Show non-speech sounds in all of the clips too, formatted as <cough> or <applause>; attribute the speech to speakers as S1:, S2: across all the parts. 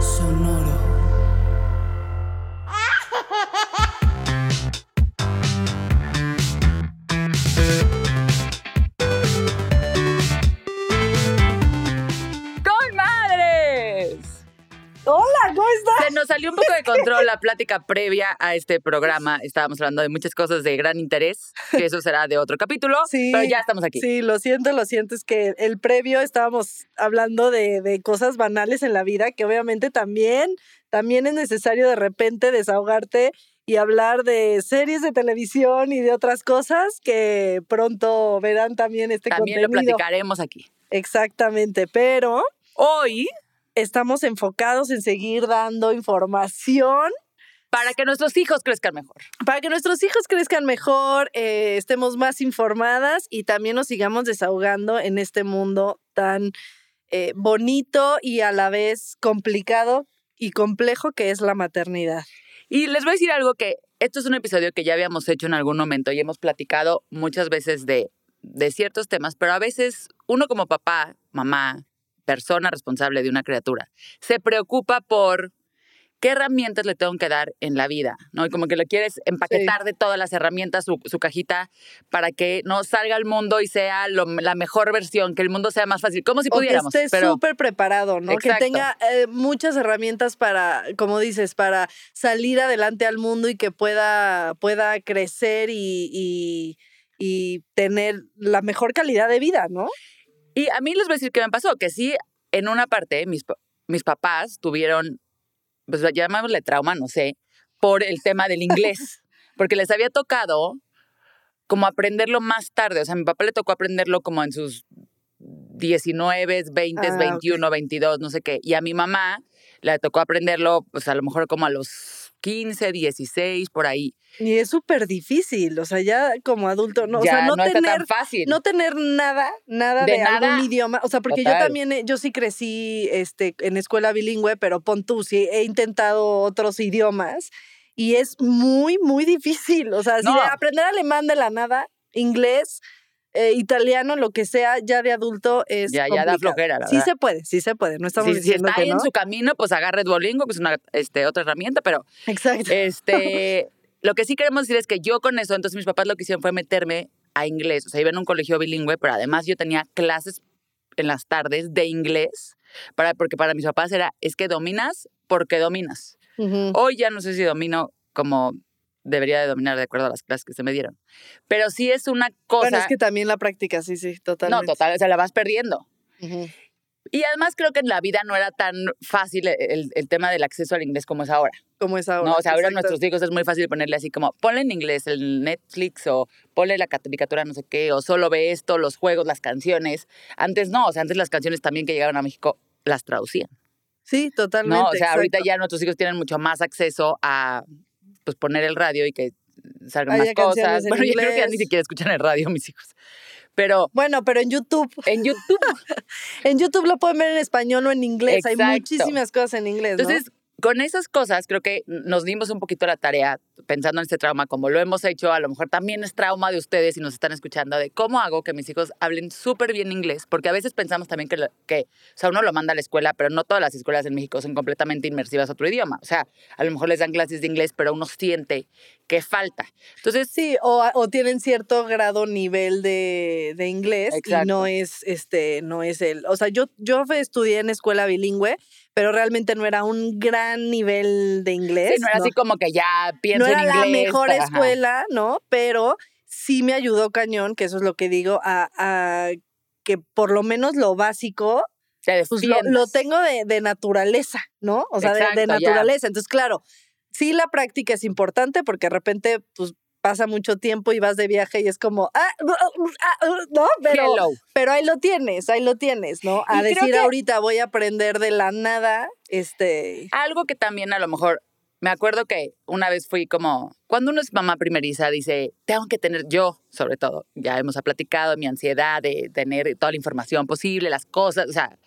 S1: Sonoro. Hola, ¿cómo estás?
S2: Se nos salió un poco de control la plática previa a este programa. Estábamos hablando de muchas cosas de gran interés, que eso será de otro capítulo,
S1: Sí.
S2: pero ya estamos aquí.
S1: Sí, lo siento, lo siento. Es que el previo estábamos hablando de, de cosas banales en la vida que obviamente también, también es necesario de repente desahogarte y hablar de series de televisión y de otras cosas que pronto verán también este
S2: También lo
S1: contenido.
S2: platicaremos aquí.
S1: Exactamente, pero
S2: Hoy,
S1: estamos enfocados en seguir dando información
S2: para que nuestros hijos crezcan mejor.
S1: para que nuestros hijos crezcan mejor, eh, estemos más informadas y también nos sigamos desahogando en este mundo tan eh, bonito y a la vez complicado y complejo que es la maternidad.
S2: Y les voy a decir algo que esto es un episodio que ya habíamos hecho en algún momento y hemos platicado muchas veces de, de ciertos temas, pero a veces uno como papá, mamá, persona responsable de una criatura, se preocupa por qué herramientas le tengo que dar en la vida, ¿no? Y como que lo quieres empaquetar de todas las herramientas, su, su cajita, para que no salga al mundo y sea lo- la mejor versión, que el mundo sea más fácil, como si
S1: O que
S2: pudiéramos.
S1: esté
S2: pero
S1: súper preparado, ¿no?
S2: Exacto.
S1: Que tenga eh, muchas herramientas para, como dices, para salir adelante al mundo y que pueda, pueda crecer y, y, y tener la mejor calidad de vida, ¿no?
S2: Y a mí les voy a decir qué me pasó, que sí, en una parte, mis, mis papás tuvieron, pues llamémosle trauma, no sé, por el tema del inglés, <laughs> porque les había tocado como aprenderlo más tarde, o sea, a mi papá le tocó aprenderlo como en sus 19, 20,
S1: Ah, ok.
S2: 21, 22, no sé qué, y a mi mamá le tocó aprenderlo, pues a lo mejor como a los 15, 16, por ahí.
S1: Y es súper difícil, o sea, ya como adulto, no,
S2: ya
S1: o sea, no,
S2: no está
S1: tener
S2: tan fácil.
S1: no tener nada, nada de,
S2: De nada.
S1: algún idioma, o sea, porque
S2: Total.
S1: yo también, eh, yo sí crecí este, en escuela bilingüe, pero pon tú, sí, he intentado otros idiomas y es muy, muy difícil, o sea, de aprender alemán de la nada, inglés, eh, italiano, lo que sea, ya de adulto es
S2: ya, ya da
S1: complicado.
S2: flojera, la
S1: Sí
S2: verdad.
S1: se puede, sí se puede, no estamos
S2: Si, si
S1: diciendo
S2: está
S1: que
S2: en
S1: no.
S2: su camino, pues agarre Duolingo, que es una este, otra herramienta, pero
S1: Exacto.
S2: Este, <laughs> lo que sí queremos decir es que yo con eso, entonces mis papás lo que hicieron fue meterme a inglés. O sea, iba en un colegio bilingüe, pero además yo tenía clases en las tardes de inglés, para, porque para mis papás era, es que dominas porque dominas. Hoy ya no sé si domino como debería de dominar de acuerdo a las clases que se me dieron. Pero sí es una cosa...
S1: Bueno, es que también la práctica, sí, sí,
S2: no,
S1: totalmente.
S2: total, o sea, la vas perdiendo. Y además creo que en la vida no era tan fácil el, el tema del acceso al inglés como es ahora.
S1: Como es ahora.
S2: No, o sea, ahora a nuestros hijos es muy fácil ponerle así como, ponle en inglés el Netflix o ponle la caricatura no sé qué, o solo ve esto, los juegos, las canciones. Antes no, o sea, antes las canciones también que llegaron a México las traducían.
S1: Sí, totalmente.
S2: No, o sea, ahorita ya nuestros hijos tienen mucho más acceso a pues poner el radio y que salgan
S1: Haya
S2: más cosas. Bueno, yo creo que ya ni siquiera escuchan el radio mis hijos. Pero
S1: Bueno, pero en YouTube,
S2: en YouTube <laughs>
S1: en YouTube lo pueden ver en español o en inglés. Hay muchísimas cosas en inglés, ¿no?
S2: Con esas cosas, creo que nos dimos un poquito la tarea, pensando en este trauma, como lo hemos hecho, a lo mejor también es trauma de ustedes y nos están escuchando, de cómo hago que mis hijos hablen súper bien inglés, porque a veces pensamos también que, lo- que, o sea, uno lo manda a la escuela, pero no todas las escuelas en México son completamente inmersivas a otro idioma. O sea, a lo mejor les dan clases de inglés, pero uno siente que falta. Entonces,
S1: Sí, o, o tienen cierto grado, nivel de, de inglés y
S2: Exacto.
S1: no es, este, no es el, o sea, yo, yo estudié en escuela bilingüe, pero realmente no era un gran nivel de inglés.
S2: sí, no era así como que ya pienso
S1: no era
S2: en
S1: la
S2: inglés.
S1: mejor
S2: para- ajá.
S1: escuela, ¿no? Pero sí me ayudó cañón, que eso es lo que digo, a, a que por lo menos lo básico, pues lo, tengo de, de naturaleza, ¿no? O sea, de- de,
S2: ya.
S1: naturaleza. Entonces, claro, sí la práctica es importante porque de repente, pues pasa mucho tiempo y vas de viaje y es como, ah, no, pero, pero ahí lo tienes, ahí lo tienes, ¿no? A decir ahorita voy a aprender de la nada, este...
S2: Algo que también a lo mejor me acuerdo que una vez fui como, cuando uno es mamá primeriza, dice, tengo que tener, yo sobre todo, ya hemos platicado mi ansiedad de tener toda la información posible, las cosas, o sea,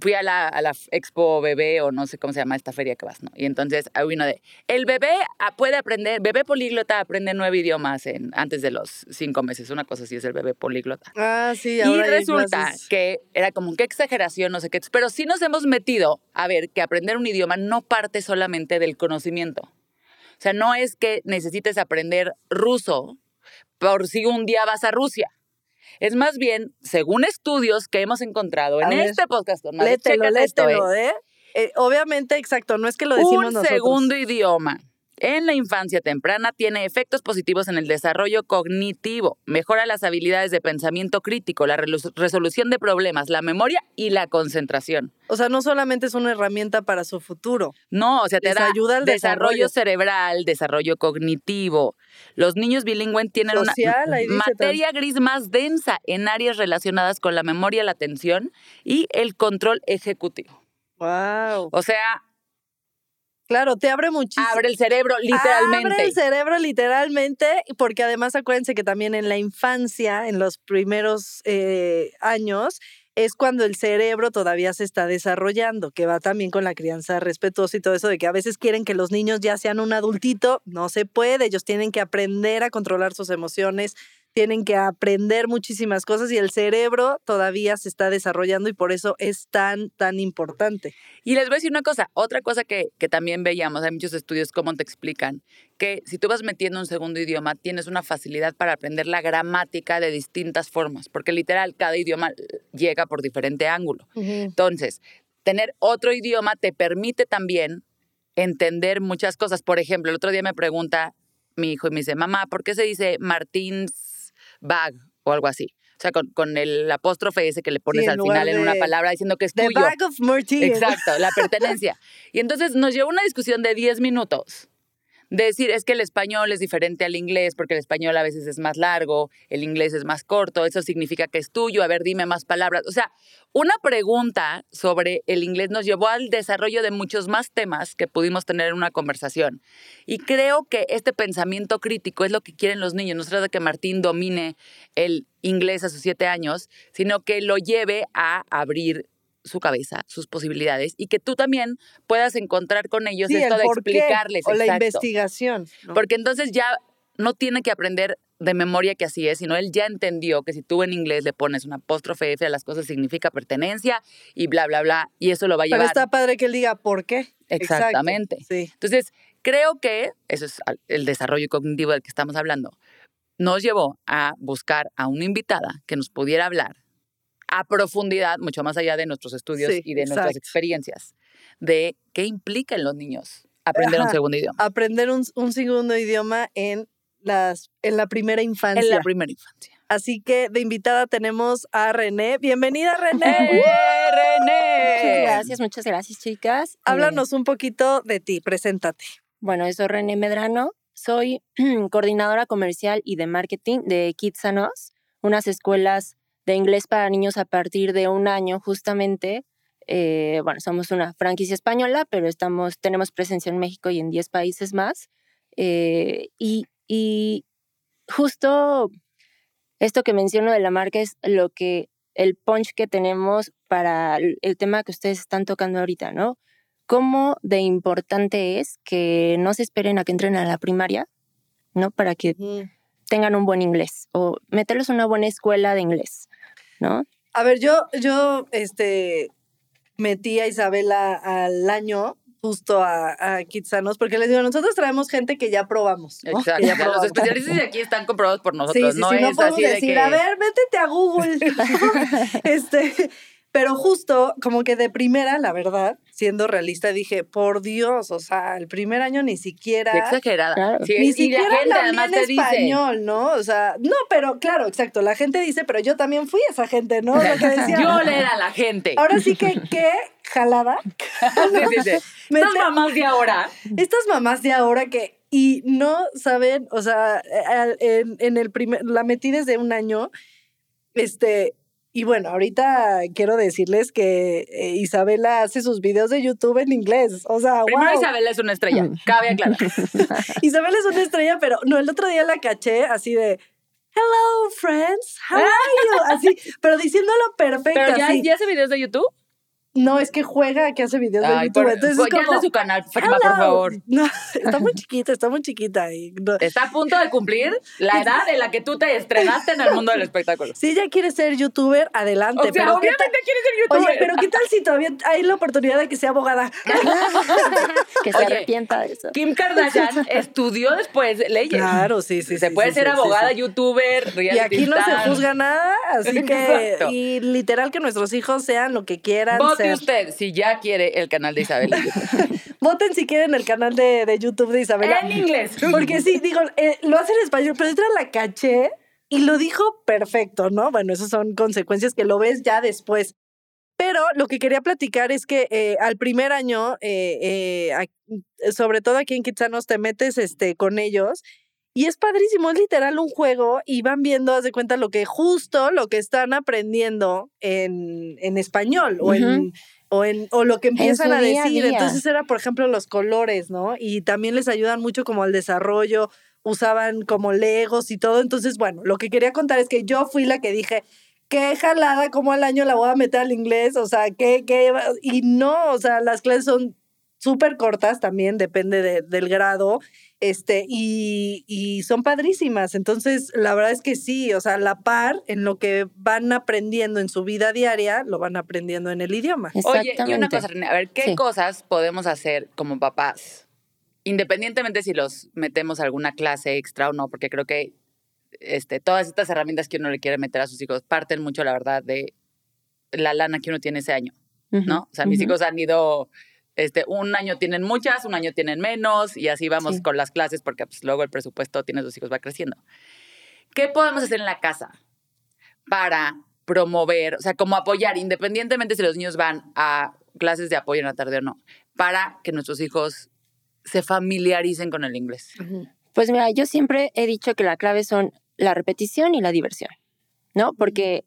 S2: fui a la, a la expo bebé o no sé cómo se llama esta feria que vas, ¿no? Y entonces hay uno de, el bebé puede aprender, bebé políglota aprende nueve idiomas en, antes de los cinco meses, una cosa así es el bebé políglota.
S1: Ah, sí,
S2: ahora Y resulta que era como, qué exageración, no sé qué, pero sí nos hemos metido a ver que aprender un idioma no parte solamente del conocimiento. O sea, no es que necesites aprender ruso por si un día vas a Rusia. Es más bien, según estudios que hemos encontrado en este podcast,
S1: lételo, lételo, ¿eh? ¿eh? Obviamente, exacto, no es que lo decimos
S2: Un segundo idioma en la infancia temprana tiene efectos positivos en el desarrollo cognitivo, mejora las habilidades de pensamiento crítico, la resolución de problemas, la memoria y la concentración.
S1: O sea, no solamente es una herramienta para su futuro.
S2: No, o sea, te da ayuda al desarrollo, cerebral, desarrollo cognitivo. Los niños bilingües tienen una materia gris más densa en áreas relacionadas con la memoria, la atención y el control ejecutivo.
S1: Wow.
S2: O sea,
S1: Claro, te abre muchísimo.
S2: Abre el cerebro, literalmente.
S1: Abre el cerebro, literalmente, porque además acuérdense que también en la infancia, en los primeros eh, años, es cuando el cerebro todavía se está desarrollando, que va también con la crianza respetuosa y todo eso de que a veces quieren que los niños ya sean un adultito, no se puede, ellos tienen que aprender a controlar sus emociones, tienen que aprender muchísimas cosas y el cerebro todavía se está desarrollando y por eso es tan, tan importante.
S2: Y les voy a decir una cosa, otra cosa que, que también veíamos, hay muchos estudios como te explican, que si tú vas metiendo un segundo idioma, tienes una facilidad para aprender la gramática de distintas formas, porque literal, cada idioma llega por diferente ángulo. Entonces, tener otro idioma te permite también entender muchas cosas. Por ejemplo, el otro día me pregunta mi hijo y me dice, mamá, ¿por qué se dice Martín bag o algo así. O sea, con, con el apóstrofe ese que le pones al final en una palabra diciendo que es
S1: the
S2: tuyo.
S1: Bag of.
S2: Exacto, la pertenencia. y entonces nos llevó una discusión de 10 minutos decir es que el español es diferente al inglés porque el español a veces es más largo, el inglés es más corto, eso significa que es tuyo, a ver, dime más palabras. O sea, una pregunta sobre el inglés nos llevó al desarrollo de muchos más temas que pudimos tener en una conversación. Y creo que este pensamiento crítico es lo que quieren los niños. No se trata de que Martín domine el inglés a sus siete años, sino que lo lleve a abrir su cabeza, sus posibilidades y que tú también puedas encontrar con ellos esto de explicarles.
S1: O la investigación.
S2: Porque entonces ya no tiene que aprender de memoria que así es, sino él ya entendió que si tú en inglés le pones una apóstrofe F a las cosas significa pertenencia y bla, bla, bla, y eso lo va a llevar.
S1: Pero está padre que él diga por qué.
S2: Exactamente.
S1: sí.
S2: Entonces, creo que eso es el desarrollo cognitivo del que estamos hablando. Nos llevó a buscar a una invitada que nos pudiera hablar a profundidad, mucho más allá de nuestros estudios y de nuestras experiencias, de qué implica en los niños aprender un segundo idioma.
S1: Aprender un, segundo idioma en, las, en la primera infancia.
S2: En la primera infancia.
S1: Así que de invitada tenemos a René. Bienvenida, <laughs> René.
S2: ¡Eh, René!
S3: Muchas gracias, muchas gracias, chicas. Eh,
S1: Háblanos un poquito de ti, preséntate.
S3: Bueno, soy René Medrano, soy <clears throat> coordinadora comercial y de marketing de Kitsanos, unas escuelas de inglés para niños a partir de un año justamente. Eh, bueno, somos una franquicia española, pero estamos, tenemos presencia en México y en 10 países más. Eh, y, y justo esto que menciono de la marca es lo que, el punch que tenemos para el tema que ustedes están tocando ahorita, ¿no? Cómo de importante es que no se esperen a que entren a la primaria, ¿no? Para que tengan un buen inglés o meterlos en una buena escuela de inglés. ¿No?
S1: A ver, yo, yo, este, metí a Isabela al año justo a, a Kitsanos, porque les digo, nosotros traemos gente que ya probamos.
S2: Exacto. Los especialistas de aquí están comprobados por nosotros.
S1: Sí,
S2: no
S1: sí,
S2: es
S1: podemos
S2: así
S1: decir,
S2: de que...
S1: a ver, métete a Google. <laughs> <laughs> este, pero justo, como que de primera, la verdad, siendo realista, dije, por Dios, o sea, el primer año ni siquiera.
S2: Qué exagerada.
S1: ni siquiera la gente español, ¿no? O sea, no, pero claro, exacto. La gente dice, pero yo también fui esa gente, ¿no? Lo que decía.
S2: yo le era la gente.
S1: Ahora sí que, ¿qué? Jalada. <laughs>
S2: sí, sí, sí. <laughs> Estas mamás de ahora.
S1: Estas mamás de ahora que y no saben, o sea, en, en el primer, la metí desde un año, este, y bueno, ahorita quiero decirles que eh, Isabela hace sus videos de YouTube en inglés. O sea,
S2: Primero Isabela es una estrella, cabe aclarar. <laughs>
S1: Isabela es una estrella, pero no, el otro día la caché así de Hello, friends, how are you? <laughs> Así, pero diciéndolo perfecto.
S2: ¿Pero ya, ya hace videos de YouTube?
S1: No, es que juega, que hace videos de YouTube. Entonces
S2: pues, es como, su canal, por favor.
S1: No, <laughs> está muy chiquita, está muy chiquita.
S2: Está a punto de cumplir la edad en la que tú te estrenaste en el mundo del espectáculo.
S1: Si ella quiere ser youtuber, adelante.
S2: O sea, pero obviamente quiere ser youtuber.
S1: Oye, pero ¿qué tal si todavía hay la oportunidad de que sea abogada? <laughs>
S3: que se arrepienta de eso.
S2: Kim Kardashian <laughs> estudió después leyes.
S1: Claro, sí, sí.
S2: Se puede ser abogada, youtuber,
S1: Y aquí no se juzga nada, así que... Y literal que nuestros hijos sean lo que quieran
S2: usted si ya quiere el canal de Isabela. <laughs>
S1: Voten si quieren el canal de, YouTube de Isabela.
S2: En inglés. <laughs>
S1: Porque sí, digo, eh, lo hace en español, pero entra la caché y lo dijo perfecto, ¿no? Bueno, esas son consecuencias que lo ves ya después. Pero lo que quería platicar es que eh, al primer año, eh, sobre todo aquí en Kitsanos, te metes este, con ellos y es padrísimo, es literal un juego y van viendo, haz de cuenta, lo que justo lo que están aprendiendo en, en español o en o, en, o lo que empiezan a decir. Entonces era, por ejemplo, los colores, ¿no? Y también les ayudan mucho como al desarrollo, usaban como legos y todo. Entonces, bueno, lo que quería contar es que yo fui la que dije, qué jalada, como al año la voy a meter al inglés, o sea, qué, qué, y no, o sea, las clases son súper cortas también, depende del grado, este, y, y, son padrísimas. Entonces, la verdad es que sí, o sea, la par en lo que van aprendiendo en su vida diaria, lo van aprendiendo en el idioma.
S2: Oye, y una cosa, René, a ver, ¿qué cosas podemos hacer como papás? Independientemente si los metemos a alguna clase extra o no, porque creo que este, todas estas herramientas que uno le quiere meter a sus hijos parten mucho, la verdad, de la lana que uno tiene ese año, ¿no? O sea, mis hijos han ido este, un año tienen muchas, un año tienen menos y así vamos con las clases porque pues, luego el presupuesto tiene dos hijos va creciendo. ¿Qué podemos hacer en la casa para promover, o sea, como apoyar, independientemente si los niños van a clases de apoyo en la tarde o no, para que nuestros hijos se familiaricen con el inglés?
S3: Pues mira, yo siempre he dicho que la clave son la repetición y la diversión, ¿no? Porque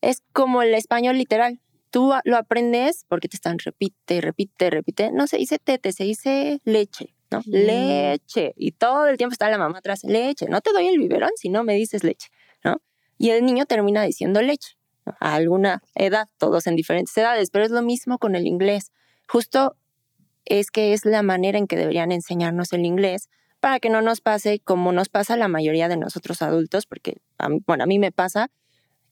S3: es como el español literal tú lo aprendes porque te están repite, repite, repite. No se dice tete, se dice leche, ¿no? Leche. Y todo el tiempo está la mamá atrás, leche. No te doy el biberón si no me dices leche, ¿no? Y el niño termina diciendo leche. A alguna edad, todos en diferentes edades, pero es lo mismo con el inglés. Justo es que es la manera en que deberían enseñarnos el inglés para que no nos pase como nos pasa a la mayoría de nosotros adultos, porque, bueno, a mí me pasa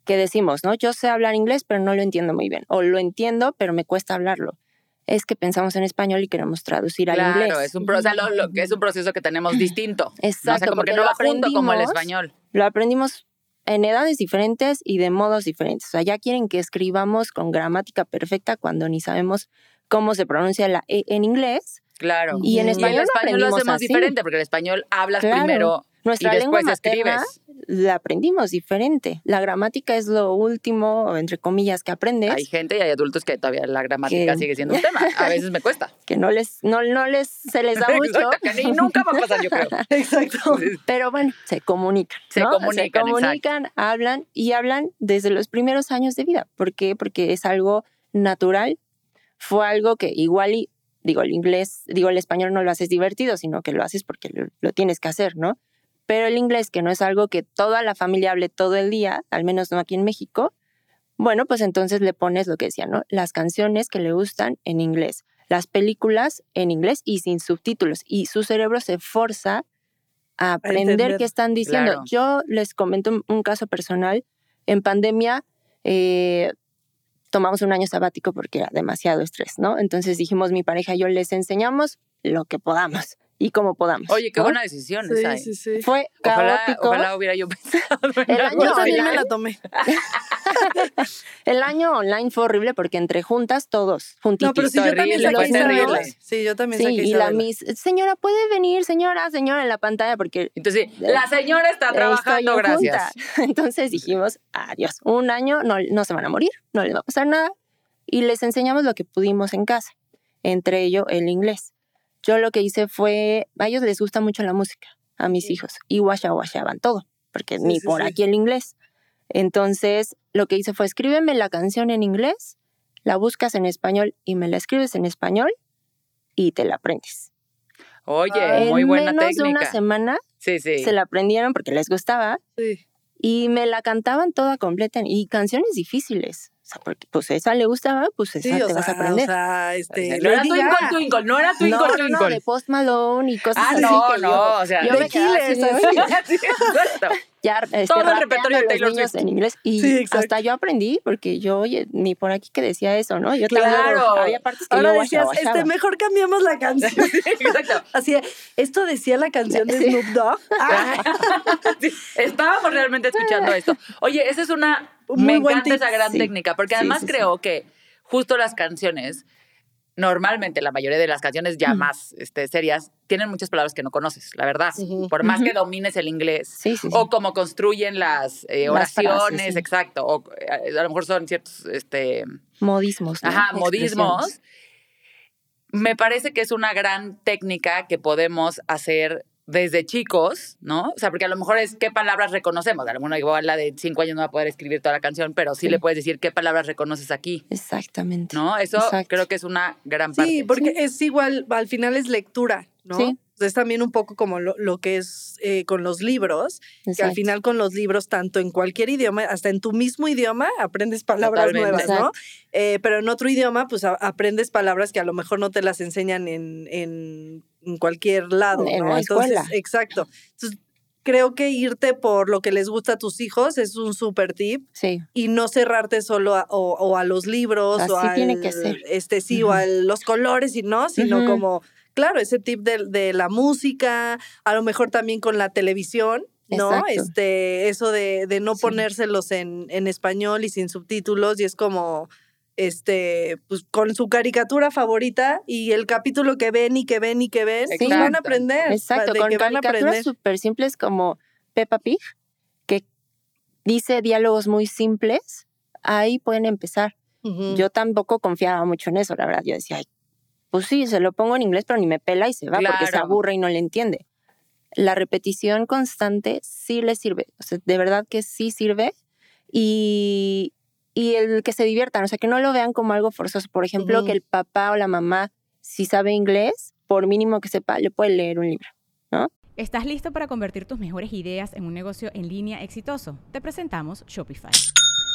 S3: que decimos, ¿no? Yo sé hablar inglés, pero no lo entiendo muy bien. O lo entiendo, pero me cuesta hablarlo. Es que pensamos en español y queremos traducir al inglés.
S2: Claro, es un, lo, es un proceso que tenemos <clears throat> distinto. Exacto. como que no va junto como el español.
S3: Lo aprendimos en edades diferentes y de modos diferentes. O sea, ya quieren que escribamos con gramática perfecta cuando ni sabemos cómo se pronuncia la E en inglés.
S2: Claro. Y en español, el español lo, hacemos diferente, porque el español hablas primero nuestra y lengua escribes.
S3: La aprendimos diferente. La gramática es lo último, entre comillas, que aprendes.
S2: Hay gente y hay adultos que todavía la gramática sigue siendo un tema. A veces me cuesta. <laughs>
S3: Que no les, no, no les, se les da <laughs> mucho.
S2: y nunca va a pasar, yo creo. <laughs>
S1: Exacto.
S3: Pero bueno, se comunican. Se comunican. Se comunican, hablan y hablan desde los primeros años de vida. ¿Por qué? Porque es algo natural. Fue algo que igual y, digo, el inglés, digo, el español no lo haces divertido, sino que lo haces porque lo tienes que hacer, ¿no? Pero el inglés, que no es algo que toda la familia hable todo el día, al menos no aquí en México, bueno, pues entonces le pones lo que decía, ¿no? Las canciones que le gustan en inglés, las películas en inglés y sin subtítulos. Y su cerebro se forza a aprender qué están diciendo. Yo les comento un, caso personal. En pandemia eh, tomamos un año sabático porque era demasiado estrés, ¿no? Entonces dijimos mi pareja y yo les enseñamos lo que podamos y como podamos.
S2: Oye, qué buena decisión sí, esa. Sí,
S3: sí. Fue caótico.
S2: Ojalá, hubiera yo <laughs> pensado.
S1: El año yo también me la tomé.
S3: el año online fue horrible porque entre juntas todos, juntitos.
S1: No, pero sí, yo también saqué terrible. Sí, yo también
S3: sí,
S1: saqué
S3: y la mis, señora, ¿puede venir, señora, señora, en la pantalla? Porque...
S2: Entonces, la señora está trabajando, gracias. <laughs>
S3: Entonces dijimos, adiós, un año no, no se van a morir, no les va a pasar nada. Y les enseñamos lo que pudimos en casa, entre ello el inglés yo lo que hice fue, a ellos les gusta mucho la música, a mis hijos, y washa washaban todo, porque
S1: Sí,
S3: ni
S1: sí,
S3: por aquí el inglés. Entonces, lo que hice fue, escríbeme la canción en inglés, la buscas en español y me la escribes en español y te la aprendes.
S2: Oye, muy
S3: en
S2: buena
S3: menos de una semana
S2: Sí, sí.
S3: se la aprendieron porque les gustaba
S1: Sí.
S3: y me la cantaban toda completa y canciones difíciles. Porque pues esa le gustaba, pues esa
S1: Sí, o
S3: te vas a aprender.
S1: o sea, este,
S2: no era Twinkle. Twinkle, no era Twinkle
S3: no, no,
S2: Twinkle.
S3: no, de Post Malone y cosas
S2: Ah,
S3: así.
S2: no,
S3: que
S2: no,
S3: yo,
S2: o sea,
S3: yo me quedaba así
S1: Killers,
S3: de,
S1: así.
S3: "Oye, <laughs> <laughs>
S2: Sí, exacto.
S3: ya este,
S2: Todo el repertorio de Taylor Swift.
S3: en inglés y
S1: Sí, exacto.
S3: hasta yo aprendí porque yo oye ni por aquí que decía eso no yo
S2: Claro.
S3: también había partes que
S1: Ahora
S3: yo
S1: decías,
S3: guachaba,
S1: este, mejor cambiamos la canción. <laughs>
S2: Exacto.
S1: Así, esto decía la canción de. Snoop Dogg. Ah,
S2: Sí, estábamos realmente escuchando esto. Oye, esa es una.
S1: Muy
S2: me encanta
S1: tip.
S2: esa gran
S3: Sí.
S2: técnica, porque además
S3: sí, sí.
S2: creo que justo las canciones, normalmente la mayoría de las canciones ya
S3: Mm.
S2: más este, serias, tienen muchas palabras que no conoces, la verdad. Por más que domines el inglés.
S3: sí sí, sí.
S2: O cómo construyen las eh,
S3: Las frases,
S2: oraciones, exacto. O eh, a lo mejor son ciertos este,
S3: modismos ¿no?
S2: Ajá, modismos. Me parece que es una gran técnica que podemos hacer desde chicos, ¿no? O sea, porque a lo mejor es qué palabras reconocemos. A lo mejor igual la de cinco años no va a poder escribir toda la canción, pero sí,
S3: Sí.
S2: le puedes decir qué palabras reconoces aquí,
S3: exactamente
S2: ¿no? Eso
S3: Exacto.
S2: creo que es una gran parte.
S1: Sí, porque es igual, al final es lectura, ¿no?
S3: Sí.
S1: Es también un poco como lo, lo que es eh, con los libros, que al final con los libros, tanto en cualquier idioma, hasta en tu mismo idioma, aprendes palabras
S2: Totalmente.
S1: nuevas, ¿no? Eh, pero en otro idioma, pues a- aprendes palabras que a lo mejor no te las enseñan en, en, en cualquier lado,
S3: En
S1: ¿no?
S3: la
S1: Entonces,
S3: escuela.
S1: exacto. Entonces, creo que irte por lo que les gusta a tus hijos es un súper tip
S3: sí
S1: y no cerrarte solo a, o, o a los libros o
S3: Así
S1: a
S3: que ser.
S1: este sí o a los colores y no sino como claro ese tip de, de la música a lo mejor también con la televisión no
S3: Exacto.
S1: este eso de, de no
S3: Sí.
S1: ponérselos en, en español y sin subtítulos y es como este pues con su caricatura favorita y el capítulo que ven y que ven y que ven pues van a aprender
S3: Exacto,
S1: de
S3: con
S1: que van a
S3: caricaturas súper simples como Peppa Pig, que dice diálogos muy simples, ahí pueden empezar. Yo tampoco confiaba mucho en eso, la verdad. Yo decía, "Ay, pues sí, se lo pongo en inglés, pero ni me pela y se va porque se aburre y no le entiende. La repetición constante sí le sirve, o sea, de verdad que sí sirve. Y, y el que se diviertan, o sea, que no lo vean como algo forzoso. Por ejemplo, que el papá o la mamá, si sabe inglés, por mínimo que sepa, le puede leer un libro.
S4: ¿Estás listo para convertir tus mejores ideas en un negocio en línea exitoso? Te presentamos Shopify.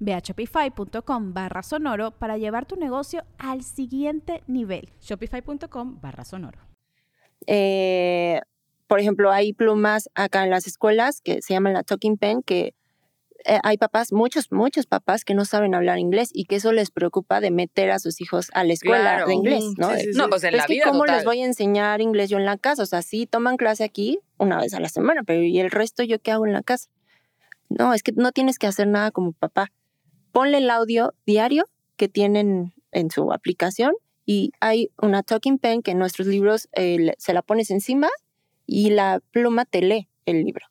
S4: Ve a shopify.com barra sonoro para llevar tu negocio al siguiente nivel. Shopify.com barra sonoro.
S3: Eh, por ejemplo, hay plumas acá en las escuelas que se llaman la Talking Pen, que eh, hay papás, muchos, muchos papás que no saben hablar inglés y que eso les preocupa de meter a sus hijos a la escuela
S2: Claro.
S3: de inglés,
S1: Ujú,
S3: ¿no?
S1: sí,
S3: De-
S1: sí, sí.
S2: No, pues en
S3: es
S2: la
S3: que
S2: vida
S3: cómo
S2: total.
S3: les voy a enseñar inglés yo en la casa, o sea, sí toman clase aquí una vez a la semana, pero ¿y el resto yo qué hago en la casa? No, es que no tienes que hacer nada como papá. Ponle el audio diario que tienen en su aplicación y hay una talking pen que en nuestros libros eh, se la pones encima y la pluma te lee el libro.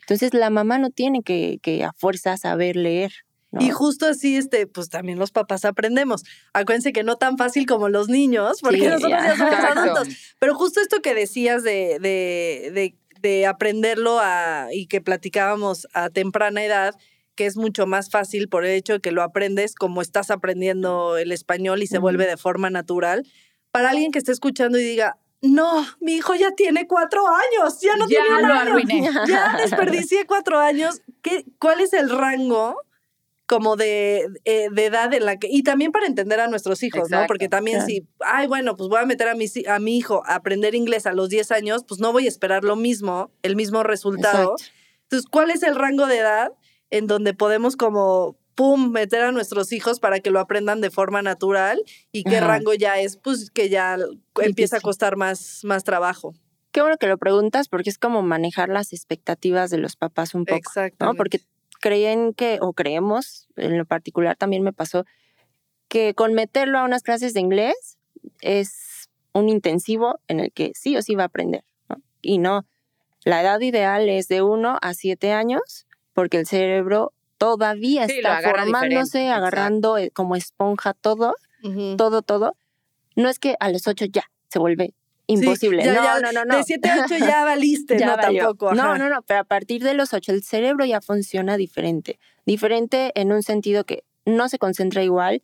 S3: Entonces la mamá no tiene que, que a fuerza saber leer. ¿no?
S1: Y justo así, este, pues también los papás aprendemos. Acuérdense que no tan fácil como los niños, porque
S3: Sí,
S1: nosotros ya somos
S2: Exacto.
S1: adultos. Pero justo esto que decías de, de, de, de aprenderlo a, y que platicábamos a temprana edad, que es mucho más fácil por el hecho de que lo aprendes como estás aprendiendo el español y se vuelve de forma natural. Para alguien que esté escuchando y diga, no, mi hijo ya tiene cuatro años, ya no
S2: ya
S1: tiene un
S2: lo
S1: año,
S2: arruiné.
S1: ya desperdicié cuatro años. ¿Qué, ¿Cuál es el rango como de, eh, de edad en la que, y también para entender a nuestros hijos, ¿no? Porque también
S3: claro.
S1: si, ay, bueno, pues voy a meter a mi, a mi hijo a aprender inglés a los 10 años, pues no voy a esperar lo mismo, el mismo resultado.
S3: Exacto.
S1: Entonces, ¿cuál es el rango de edad en donde podemos como, pum, meter a nuestros hijos para que lo aprendan de forma natural? ¿Y qué
S3: Ajá.
S1: rango ya es? Pues que ya empieza a costar más, más trabajo.
S3: Qué bueno que lo preguntas porque es como manejar las expectativas de los papás un poco.
S1: Exacto.
S3: ¿no? Porque creen que, o creemos, en lo particular también me pasó, que con meterlo a unas clases de inglés es un intensivo en el que sí o sí va a aprender. ¿no? Y no, la edad ideal es de 1 a 7 años porque el cerebro todavía
S2: Sí,
S3: está
S2: agarra
S3: formándose,
S2: diferente,
S3: agarrando eh, como esponja todo, todo, todo. No es que a los 8 ya se vuelve imposible.
S1: Sí, ya-
S3: no,
S1: ya
S3: no, no, no.
S1: De 7 a 8 ya valiste,
S3: Ya
S1: no
S3: valió.
S1: tampoco.
S3: No,
S1: ajá.
S3: no, no, pero a partir de los ocho el cerebro ya funciona diferente. Diferente en un sentido que no se concentra igual,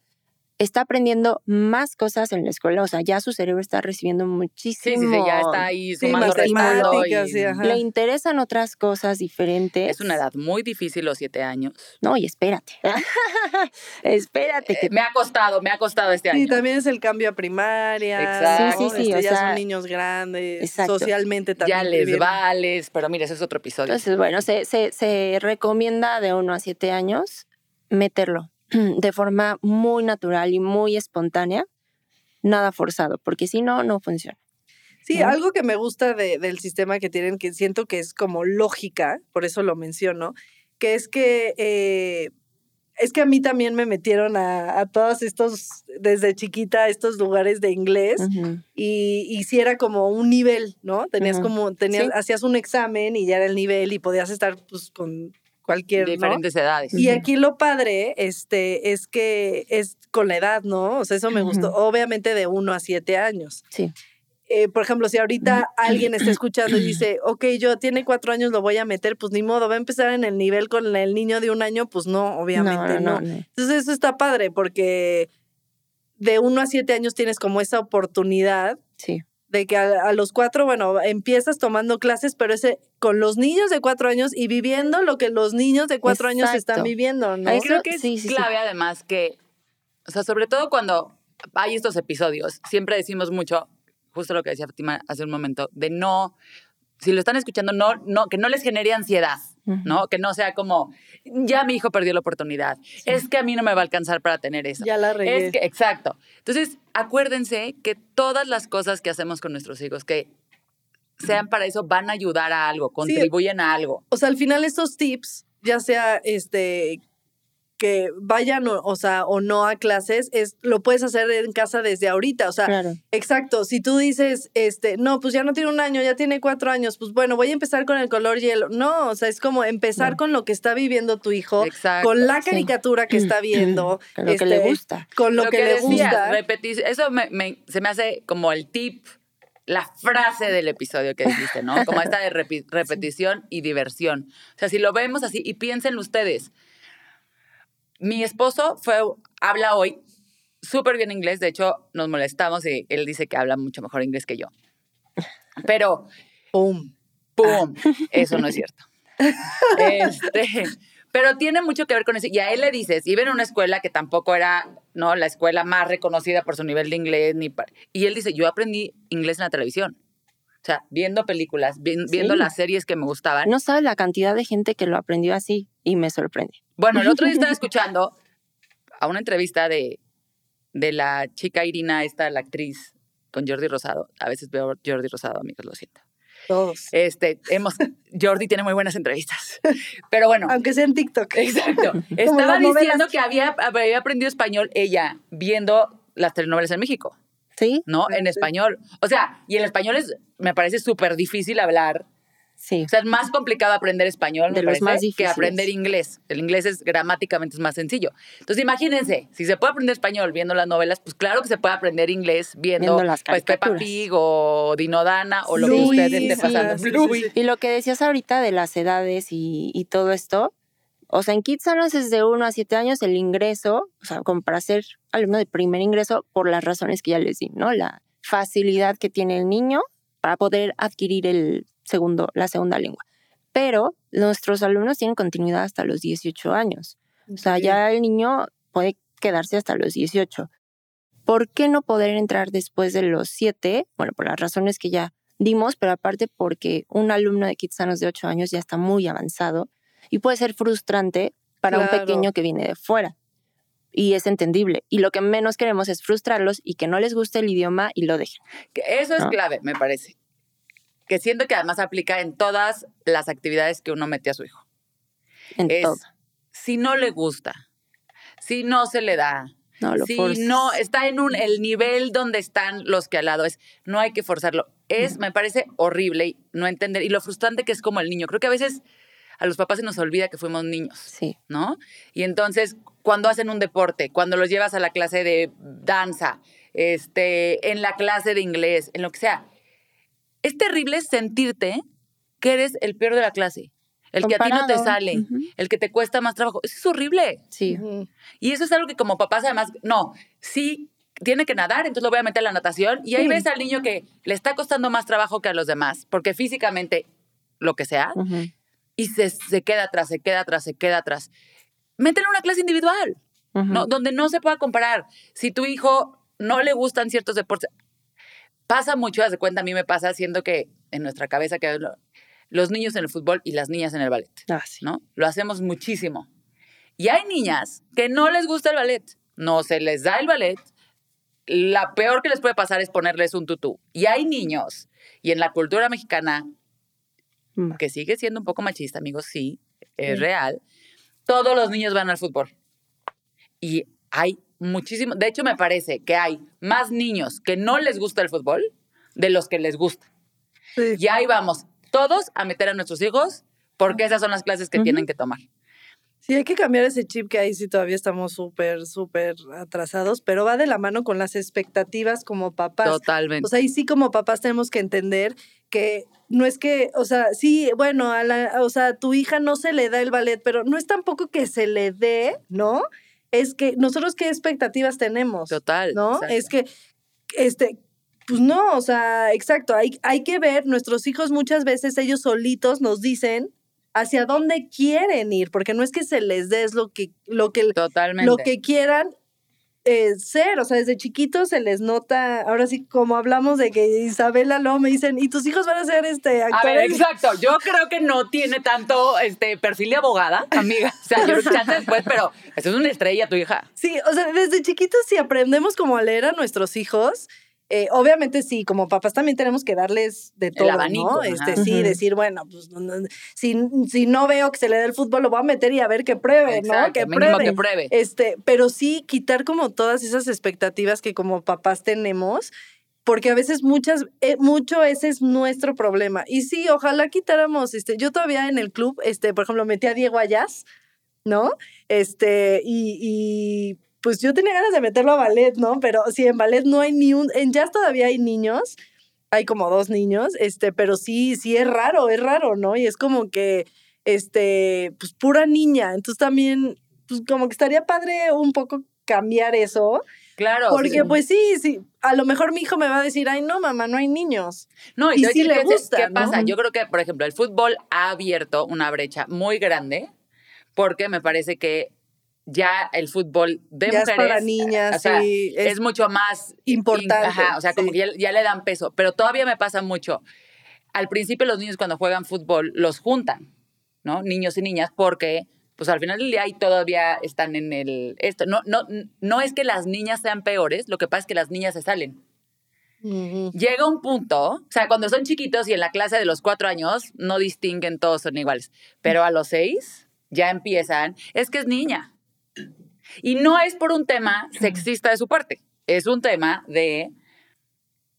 S3: está aprendiendo más cosas en la escuela, o sea, ya su cerebro está recibiendo
S2: Sí,
S3: muchísimo.
S2: sí, sí, ya está ahí
S1: Sí,
S2: sumando, y-
S1: sí, ajá.
S3: Le interesan otras cosas diferentes.
S2: Es una edad muy difícil los siete años.
S3: No, y espérate. <laughs> espérate que
S2: Eh, me ha costado, me ha costado este año.
S1: Sí, también es el cambio a primaria.
S2: Exacto.
S3: Sí, sí, sí,
S1: Este,
S3: o
S1: ya
S3: sea,
S1: son niños grandes,
S3: exacto.
S1: socialmente también.
S2: ya les
S1: vivieron.
S2: vales, pero mira, ese es otro episodio.
S3: Entonces, bueno, se, se, se recomienda de 1 a 7 años meterlo <clears throat> de forma muy natural y muy espontánea, nada forzado, porque si no, no funciona.
S1: Sí,
S3: ¿no?
S1: algo que me gusta de- del sistema que tienen, que siento que es como lógica, por eso lo menciono, que es que eh, es que a mí también me metieron a, a todos estos, desde chiquita, a estos lugares de inglés. Y, y sí era como un nivel, ¿no? Tenías como, tenías,
S3: Sí.
S1: hacías un examen y ya era el nivel y podías estar pues con cualquier, ¿no?
S2: diferentes edades.
S1: Y aquí lo padre este, es que es con la edad, ¿no? O sea, eso me gustó. Obviamente de uno a siete años.
S3: Sí.
S1: Eh, por ejemplo, si ahorita alguien está escuchando y <clears throat> dice, ok, yo tiene cuatro años, lo voy a meter, pues ni modo, va a empezar en el nivel con el niño de un año, pues no, obviamente no.
S3: no, no.
S1: Entonces eso está padre porque de uno a siete años tienes como esa oportunidad
S3: Sí.
S1: De que a, a los cuatro, bueno, empiezas tomando clases, pero ese con los niños de cuatro años y viviendo lo que los niños de cuatro años están viviendo, ¿no?
S3: Eso-
S2: creo que es
S3: sí, sí, sí.
S2: clave además que, o sea, sobre todo cuando hay estos episodios, siempre decimos mucho, justo lo que decía Fatima hace un momento, de no, si lo están escuchando, no, no, que no les genere ansiedad. ¿no? Que no sea como, ya mi hijo perdió la oportunidad, es que a mí no me va a alcanzar para tener eso.
S1: Ya la regué.
S2: Es que, exacto. Entonces, acuérdense que todas las cosas que hacemos con nuestros hijos, que sean para eso, van a ayudar a algo, contribuyen a algo.
S1: O sea, al final estos tips, ya sea este que vayan o, o sea, o no a clases, es lo puedes hacer en casa desde ahorita, o sea,
S3: Claro.
S1: Exacto, si tú dices, este, no, pues ya no tiene un año, ya tiene cuatro años, pues bueno, voy a empezar con el color hielo. No, o sea, es como empezar
S3: No.
S1: con lo que está viviendo tu hijo,
S2: Exacto.
S1: con la
S3: sí.
S1: caricatura que está <clears throat> viendo,
S3: Con lo que le
S1: este,
S3: gusta.
S1: con lo, que, le
S2: decías,
S1: gusta.
S2: repetir- eso me- me- se me hace como el tip, la frase del episodio que dijiste, ¿no? Como esta de repi- repetición y diversión. O sea, si lo vemos así, y piensen ustedes, mi esposo fue, habla hoy súper bien inglés, de hecho nos molestamos y él dice que habla mucho mejor inglés que yo. Pero
S1: ¡Pum!
S2: ¡Pum! Eso no es cierto. Este, pero tiene mucho que ver con eso. Y a él le dices, iba en una escuela que tampoco era no la escuela más reconocida por su nivel de inglés. Ni y él dice, yo aprendí inglés en la televisión. O sea, viendo películas, vi- viendo
S3: Sí.
S2: las series que me gustaban.
S3: No sabes la cantidad de gente que lo aprendió así y me sorprende.
S2: Bueno, el otro día estaba <laughs> escuchando a una entrevista de, de la chica Irina, esta, la actriz, con Jordi Rosado. A veces veo Jordi Rosado, amigos, lo siento.
S1: Todos.
S2: Este, hemos, Jordi tiene muy buenas entrevistas. Pero bueno,
S1: Aunque sea en TikTok.
S2: exacto. <laughs> Estaba diciendo que había, había aprendido español ella viendo las telenovelas en México,
S3: ¿Sí?
S2: ¿no? En español. O sea, y el español es, me parece súper difícil hablar.
S3: Sí.
S2: O sea, es más complicado aprender español, me
S3: De los
S2: parece,
S3: más
S2: que aprender inglés. El inglés es gramáticamente es más sencillo. Entonces, imagínense, si se puede aprender español viendo las novelas, pues claro que se puede aprender inglés viendo,
S3: Viendo las
S2: pues, Peppa. Pig o Dinodana o lo que ustedes esté pasando.
S1: sí, sí, sí.
S3: Y lo que decías ahorita de las edades y, y todo esto, o sea, en Kitsanos es de 1 a 7 años el ingreso, o sea, como para ser alumno de primer ingreso, por las razones que ya les di, ¿no? La facilidad que tiene el niño para poder adquirir el segundo, la segunda lengua. Pero nuestros alumnos tienen continuidad hasta los 18 años. O sea, ya el niño puede quedarse hasta los 18. ¿Por qué no poder entrar después de los 7? Bueno, por las razones que ya dimos, pero aparte porque un alumno de Kitsanos de 8 años ya está muy avanzado y puede ser frustrante para un pequeño que viene de fuera. Y es entendible. Y lo que menos queremos es frustrarlos y que no les guste el idioma y lo dejen.
S2: Que Eso es
S3: ¿No?
S2: clave, me parece. Que siento que además aplica en todas las actividades que uno mete a su hijo.
S3: En
S2: Es,
S3: todo.
S2: si no le gusta, si no se le da,
S3: No lo
S2: si
S3: forces.
S2: no está en un, el nivel donde están los que al lado es, no hay que forzarlo. Es, me parece horrible y no entender y lo frustrante que es como el niño. Creo que a veces a los papás se nos olvida que fuimos niños.
S3: Sí.
S2: ¿no? Y entonces, cuando hacen un deporte, cuando los llevas a la clase de danza, este, en la clase de inglés, en lo que sea, es terrible sentirte que eres el peor de la clase, el que a ti no te sale, el que te cuesta más trabajo. Eso es horrible.
S3: Sí.
S2: Y eso es algo que como papás además, no, sí tiene que nadar, entonces lo voy a meter a la natación y ahí
S1: Sí.
S2: ves al niño que le está costando más trabajo que a los demás, porque físicamente, lo que sea, y se, se queda atrás, se queda atrás, se queda atrás. Mételo en una clase individual. ¿no? donde no se pueda comparar. Si tu hijo no le gustan ciertos deportes, pasa mucho, haz de cuenta, a mí me pasa, siendo que en nuestra cabeza que lo- los niños en el fútbol y las niñas en el ballet,
S3: Ah, sí.
S2: ¿no? Lo hacemos muchísimo. Y hay niñas que no les gusta el ballet, no se les da el ballet. La peor que les puede pasar es ponerles un tutú. Y hay niños, y en la cultura mexicana
S3: Mm.
S2: que sigue siendo un poco machista, amigos, sí, es real. Todos los niños van al fútbol. Y hay muchísimo, de hecho me parece que hay más niños que no les gusta el fútbol de los que les gusta.
S1: Sí.
S2: Y ahí vamos, todos a meter a nuestros hijos porque esas son las clases que tienen que tomar.
S1: Sí, hay que cambiar ese chip que ahí sí todavía estamos súper, súper atrasados, pero va de la mano con las expectativas como papás.
S2: Totalmente.
S1: O sea, ahí sí como papás tenemos que entender que no es que, o sea, sí, bueno, a la, o sea, a tu hija no se le da el ballet, pero no es tampoco que se le dé, ¿no? Es que nosotros qué expectativas tenemos,
S2: Total.
S1: ¿no?
S2: exacto.
S1: Es que, este, pues no, o sea, exacto, hay, hay que ver, nuestros hijos muchas veces ellos solitos nos dicen hacia dónde quieren ir, porque no es que se les dé, es lo que, lo que,
S2: Totalmente.
S1: lo que quieran eh, ser, o sea, desde chiquitos se les nota, ahora sí, como hablamos de que Isabela luego me dicen, y tus hijos van a ser este
S2: A ver,
S1: actores.
S2: exacto. Yo creo que no tiene tanto este perfil de abogada, amiga. O sea, yo <laughs> después, pero eso es una estrella, tu hija.
S1: Sí, o sea, desde chiquitos si aprendemos como a leer a nuestros hijos, eh, obviamente sí, como papás también tenemos que darles de todo,
S2: abanico,
S1: ¿no?
S2: ajá.
S1: Este, sí, decir, bueno, pues no- no- si, si no veo que se le dé el fútbol, lo voy a meter y a ver que pruebe, ¿no? Que pruebe.
S2: que pruebe.
S1: Este, pero sí quitar como todas esas expectativas que como papás tenemos, porque a veces muchas, eh, mucho ese es nuestro problema. Y sí, ojalá quitáramos, este, yo todavía en el club, este, por ejemplo, metí a Diego Ayas, ¿no? Este, y, y, pues yo tenía ganas de meterlo a ballet, ¿no? Pero sí, en ballet no hay ni un, en jazz todavía hay niños, hay como dos niños, este, pero sí, sí es raro, es raro, ¿no? Y es como que, este, pues pura niña, entonces también, pues como que estaría padre un poco cambiar eso,
S2: Claro.
S1: porque
S2: sí.
S1: pues sí, sí, a lo mejor mi hijo me va a decir, ay, no, mamá, no hay niños.
S2: No,
S1: y sí
S2: decir
S1: le gusta,
S2: ¿Qué
S1: ¿no?
S2: pasa? Yo creo que, por ejemplo, el fútbol ha abierto una brecha muy grande porque me parece que ya el fútbol de
S1: ya es
S2: mujeres
S1: para niñas,
S2: o sea,
S1: sí,
S2: es,
S1: es,
S2: mucho más
S1: importante,
S2: Ajá, o sea, como que ya, ya le dan peso, pero todavía me pasa mucho. Al principio los niños cuando juegan fútbol los juntan, ¿no? Niños y niñas porque pues al final del día ahí todavía están en el esto no no no es que las niñas sean peores, lo que pasa es que las niñas se salen. Llega un punto, o sea, cuando son chiquitos y en la clase de los cuatro años no distinguen, todos son iguales, pero a los seis ya empiezan, es que es niña. Y no es por un tema sexista de su parte, es un tema de,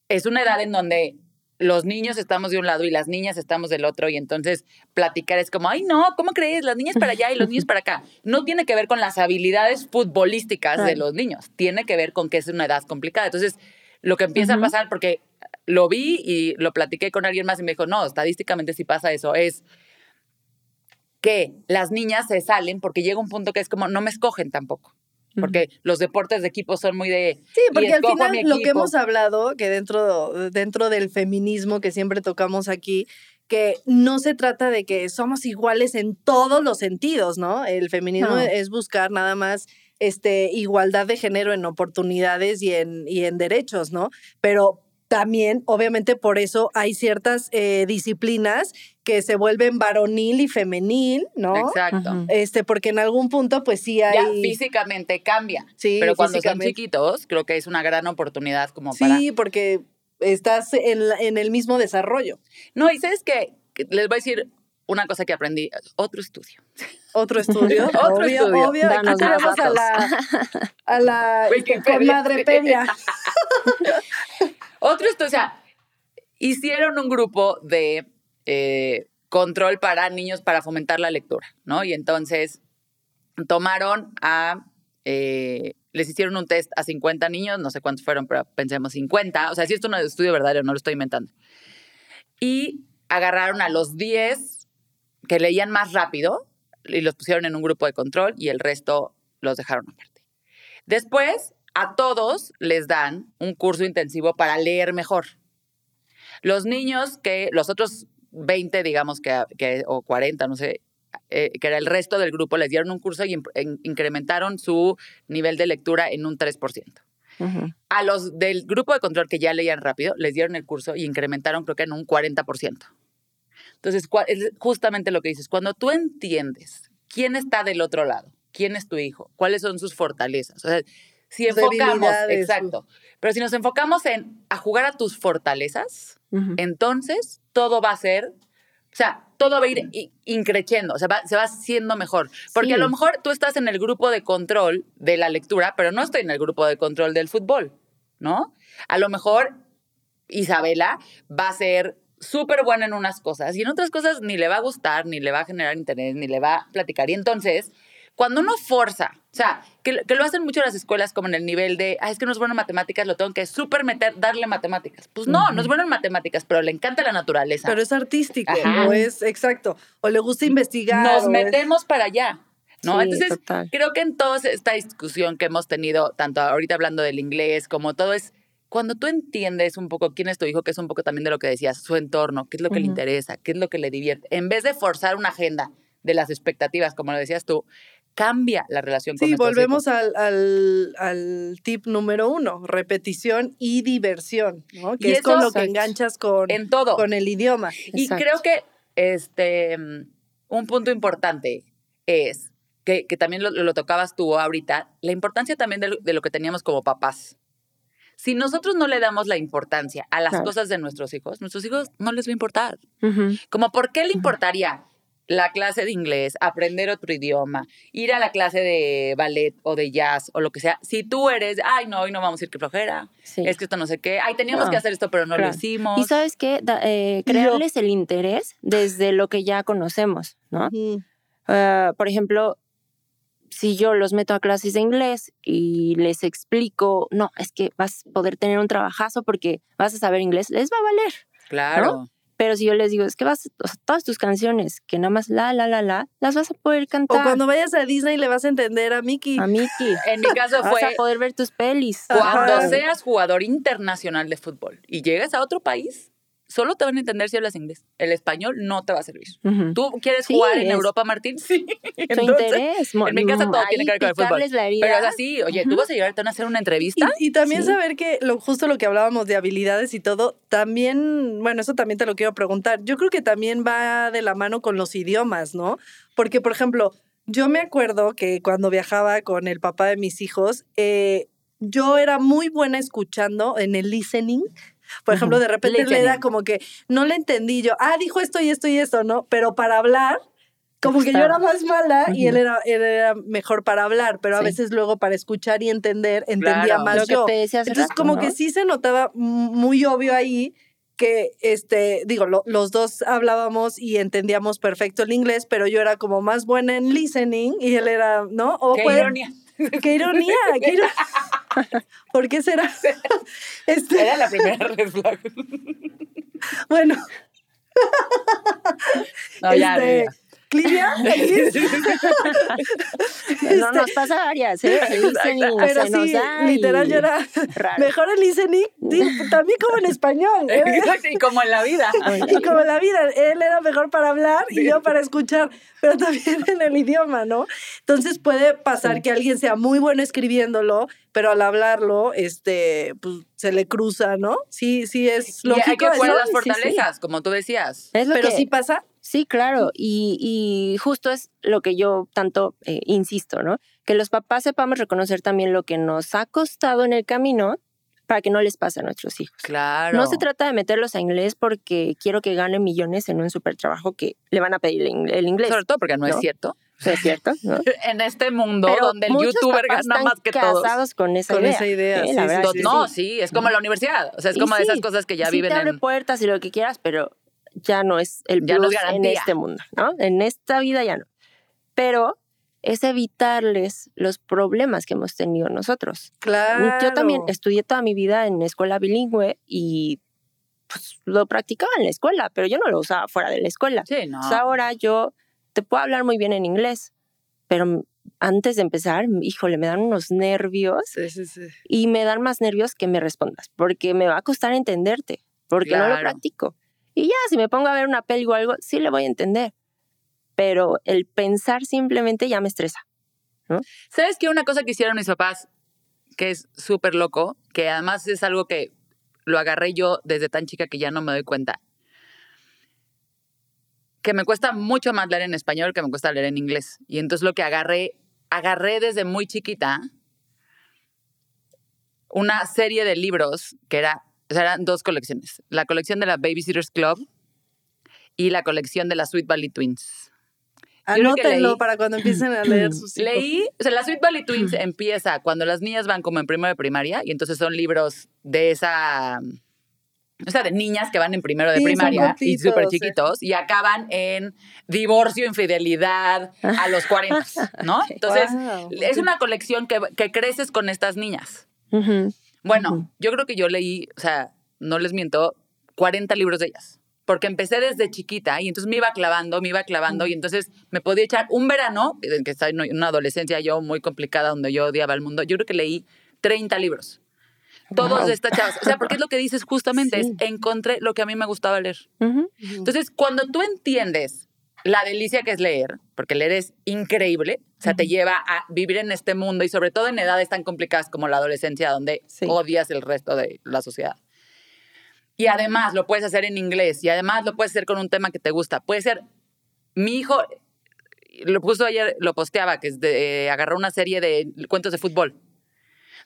S2: es una edad en donde los niños estamos de un lado y las niñas estamos del otro y entonces platicar es como, ay no, ¿cómo crees? Las niñas para allá y los niños para acá. No tiene que ver con las habilidades futbolísticas de los niños, tiene que ver con que es una edad complicada. Entonces, lo que empieza a pasar, porque lo vi y lo platiqué con alguien más y me dijo, no, estadísticamente sí pasa eso, es que las niñas se salen porque llega un punto que es como, no me escogen tampoco. Porque los deportes de equipo son muy de...
S1: Sí, porque al final lo que hemos hablado, que dentro, dentro del feminismo que siempre tocamos aquí, que no se trata de que somos iguales en todos los sentidos, ¿no? El feminismo
S3: No.
S1: es buscar nada más este, igualdad de género en oportunidades y en, y en derechos, ¿no? Pero también, obviamente, por eso hay ciertas eh, disciplinas que se vuelven varonil y femenil, ¿no?
S2: Exacto.
S1: Este, porque en algún punto, pues sí hay.
S2: Ya físicamente cambia.
S1: Sí,
S2: pero cuando están chiquitos, creo que es una gran oportunidad como para.
S1: Sí, porque estás en, el mismo desarrollo.
S2: No, y sabes que les voy a decir una cosa que aprendí, otro estudio.
S1: Otro estudio. <laughs>
S2: Otro
S1: obvio,
S2: estudio.
S1: obvio. Aquí
S3: Danos más
S1: tenemos a la, a la
S2: Wikipedia.
S1: comadrepedia. <laughs>
S2: Otro estudio, o sea, hicieron un grupo de eh, control para niños para fomentar la lectura, ¿no? Y entonces tomaron a, eh, les hicieron un test a 50 niños, no sé cuántos fueron, pero pensemos 50, o sea, si esto es un estudio verdadero, no lo estoy inventando. Y agarraron a los 10 que leían más rápido y los pusieron en un grupo de control y el resto los dejaron aparte. Después, a todos les dan un curso intensivo para leer mejor. Los niños que, los otros 20, digamos, que, que- o 40, no sé, eh, que era el resto del grupo, les dieron un curso y in- in- incrementaron su nivel de lectura en un 3%.
S3: Ujú.
S2: A los del grupo de control que ya leían rápido, les dieron el curso y incrementaron creo que en un 40%. Entonces, es justamente lo que dices, cuando tú entiendes quién está del otro lado, quién es tu hijo, cuáles son sus fortalezas, o sea, si enfocamos, exacto, pero si nos enfocamos en a jugar a tus fortalezas, entonces todo va a ser, o sea, todo va a ir increciendo, o sea, va- se va haciendo mejor. Porque a lo mejor tú estás en el grupo de control de la lectura, pero no estoy en el grupo de control del fútbol, ¿no? A lo mejor Isabela va a ser súper buena en unas cosas y en otras cosas ni le va a gustar, ni le va a generar interés, ni le va a platicar. Y entonces, cuando uno forza, o sea, que, lo- que lo hacen mucho las escuelas como en el nivel de, ah, es que no es bueno en matemáticas, lo tengo que súper meter, darle matemáticas. Pues no, no es bueno en matemáticas, pero le encanta la naturaleza.
S1: Pero es artístico,
S2: Ajá.
S1: o es exacto, o le gusta investigar.
S2: Nos
S1: es-
S2: metemos para allá. ¿no?
S3: Sí,
S2: Entonces,
S3: total.
S2: creo que en toda esta discusión que hemos tenido, tanto ahorita hablando del inglés como todo, es cuando tú entiendes un poco quién es tu hijo, que es un poco también de lo que decías, su entorno, qué es lo que le interesa, qué es lo que le divierte, en vez de forzar una agenda de las expectativas, como lo decías tú, cambia la relación con
S1: Sí, volvemos al, al, al tip número uno, repetición y diversión, ¿no? Que
S2: Y
S1: es con lo que enganchas con,
S2: en todo.
S1: con el idioma.
S2: Y creo que este, mm, un punto importante es que, que también lo, lo tocabas tú ahorita, la importancia también de lo, de lo que teníamos como papás. Si nosotros no le damos la importancia a las
S3: Claro.
S2: cosas de nuestros hijos, nuestros hijos no les va a importar. Como, ¿por qué le importaría la clase de inglés, aprender otro idioma, ir a la clase de ballet o de jazz o lo que sea? Si tú eres, ay, no, hoy no vamos a ir, que flojera,
S3: Sí.
S2: es que esto no sé qué, ay, teníamos
S3: No,
S2: que hacer esto, pero no
S3: claro.
S2: lo hicimos.
S3: Y sabes qué, Da- eh, crearles el interés desde lo que ya conocemos, ¿no? Ah, por ejemplo, si yo los meto a clases de inglés y les explico, no, es que vas a poder tener un trabajazo porque vas a saber inglés, les va a valer.
S2: Claro.
S3: Pero si yo les digo, es que vas, o sea, todas tus canciones, que nada más la, la, la, la, las vas a poder
S1: O
S3: cantar.
S1: cuando vayas a Disney le vas a entender a Mickey.
S3: A Mickey. <laughs>
S2: En mi caso
S3: Vas
S2: fue
S3: a poder ver tus pelis.
S2: Cuando
S1: Ajá.
S2: seas jugador internacional de fútbol y llegues a otro país, solo te van a entender si hablas inglés. El español no te va a servir. ¿Tú quieres
S3: Sí,
S2: jugar en
S3: es-
S2: Europa, Martín? Sí. <laughs> Entonces,
S3: interés.
S2: en mi casa todo
S3: ahí
S2: tiene que ver con el fútbol. Pero es así, oye, tú vas a llegar a hacer una entrevista.
S1: Y, y también
S3: Sí.
S1: saber que lo, justo lo que hablábamos de habilidades y todo, también, bueno, eso también te lo quiero preguntar. Yo creo que también va de la mano con los idiomas, ¿no? Porque, por ejemplo, yo me acuerdo que cuando viajaba con el papá de mis hijos, eh, yo era muy buena escuchando en el listening. Por ejemplo, de repente le era como que no le entendí yo, ah, dijo esto y esto y esto, ¿no? Pero para hablar, como que yo era más mala y él era, él era mejor para hablar, pero a
S3: Sí.
S1: veces luego para escuchar y entender, entendía
S2: Claro.
S1: más yo. Entonces,
S3: rato,
S1: como
S3: ¿no?
S1: que sí se notaba muy obvio ahí que, este, digo, lo- los dos hablábamos y entendíamos perfecto el inglés, pero yo era como más buena en listening y él era, ¿no? O
S2: Qué
S1: puede-
S2: ironía.
S1: Qué ironía, <laughs> qué ¿Por qué será? <laughs> Este,
S2: Era la primera red flag. <laughs>
S1: bueno,
S2: No, ya,
S1: Este,
S2: ya.
S1: Clivia, <laughs>
S3: no nos pasa varias, ¿eh? El listening
S1: pero
S3: se nos
S1: sí,
S3: da
S1: literal
S3: y-
S1: yo era
S3: raro.
S1: mejor el listening, sí, también como en español. ¿eh?
S2: Exacto, y como en la vida.
S1: Y como la vida, él era mejor para hablar y yo para escuchar, pero también en el idioma, ¿no? Entonces puede pasar que alguien sea muy bueno escribiéndolo, pero al hablarlo, este, pues se le cruza, ¿no? Sí, sí es
S2: Y
S1: lógico.
S2: hay que jugar
S1: eso,
S2: las
S3: sí, sí.
S2: fortalezas, como tú decías.
S3: Es lo
S1: pero
S3: que-
S1: sí pasa.
S3: Sí, claro, y, y justo es lo que yo tanto eh, insisto, ¿no? Que los papás sepamos reconocer también lo que nos ha costado en el camino para que no les pase a nuestros hijos.
S2: Claro.
S3: No se trata de meterlos a inglés porque quiero que ganen millones en un super trabajo que le van a pedir el, ing- el inglés.
S2: Sobre todo porque no, es cierto.
S3: ¿No es cierto? ¿no? <laughs>
S2: En este mundo
S3: Pero
S2: donde el youtuber gana
S3: están
S2: más que todos.
S3: casados con esa
S1: Con
S3: idea.
S1: esa idea,
S3: ¿eh?
S1: sí, sí,
S3: verdad
S2: No,
S3: sí.
S2: sí, es como la universidad. O sea, es como de
S3: sí,
S2: esas cosas que ya
S3: sí
S2: viven
S3: te abre
S2: en.
S3: puertas y lo que quieras, pero ya no es el
S2: Ya
S3: plus en este mundo, ¿no? En esta vida ya no. Pero es evitarles los problemas que hemos tenido nosotros.
S1: Claro.
S3: Yo también estudié toda mi vida en escuela bilingüe y pues, lo practicaba en la escuela, pero yo no lo usaba fuera de la escuela.
S2: Sí, no.
S3: Entonces ahora yo te puedo hablar muy bien en inglés, pero antes de empezar, híjole, me dan unos nervios
S1: Sí, sí, sí.
S3: y me dan más nervios que me respondas, porque me va a costar entenderte, porque no lo
S2: Claro.
S3: practico. Y ya, si me pongo a ver una peli o algo, sí le voy a entender, pero el pensar simplemente ya me estresa.
S2: ¿Sabes qué? Una cosa que hicieron mis papás, que es súper loco, que además es algo que lo agarré yo desde tan chica que ya no me doy cuenta. Que me cuesta mucho más leer en español que me cuesta leer en inglés. Y entonces lo que agarré, agarré desde muy chiquita una serie de libros que era, o sea, eran dos colecciones. La colección de la Babysitters Club y la colección de la Sweet Valley Twins.
S1: Anótenlo para cuando empiecen a leer sus <clears throat> hijos.
S2: Leí, o sea, la Sweet Valley Twins empieza cuando las niñas van como en primero de primaria y entonces son libros de esa, o sea, de niñas que van en primero de
S1: Sí,
S2: primaria y súper chiquitos y acaban en divorcio, infidelidad a los 40, ¿no? <laughs> Entonces,
S1: Wow.
S2: es una colección que, que creces con estas niñas.
S3: Ujú.
S2: Bueno, yo creo que yo leí, o sea, no les miento, 40 libros de ellas. Porque empecé desde chiquita y entonces me iba clavando, me iba clavando y entonces me podía echar un verano, en que estaba en una adolescencia yo muy complicada donde yo odiaba el mundo, yo creo que leí 30 libros. Todos
S3: Wow.
S2: de estas chavas. O sea, porque es lo que dices justamente,
S3: Sí.
S2: es encontré lo que a mí me gustaba leer.
S3: Ujú.
S2: Entonces, cuando tú entiendes la delicia que es leer, porque leer es increíble, o sea, te lleva a vivir en este mundo y sobre todo en edades tan complicadas como la adolescencia, donde
S1: Sí.
S2: odias el resto de la sociedad. Y además lo puedes hacer en inglés y además lo puedes hacer con un tema que te gusta. Puede ser, mi hijo, lo puso ayer, lo posteaba, que es de, agarró una serie de cuentos de fútbol.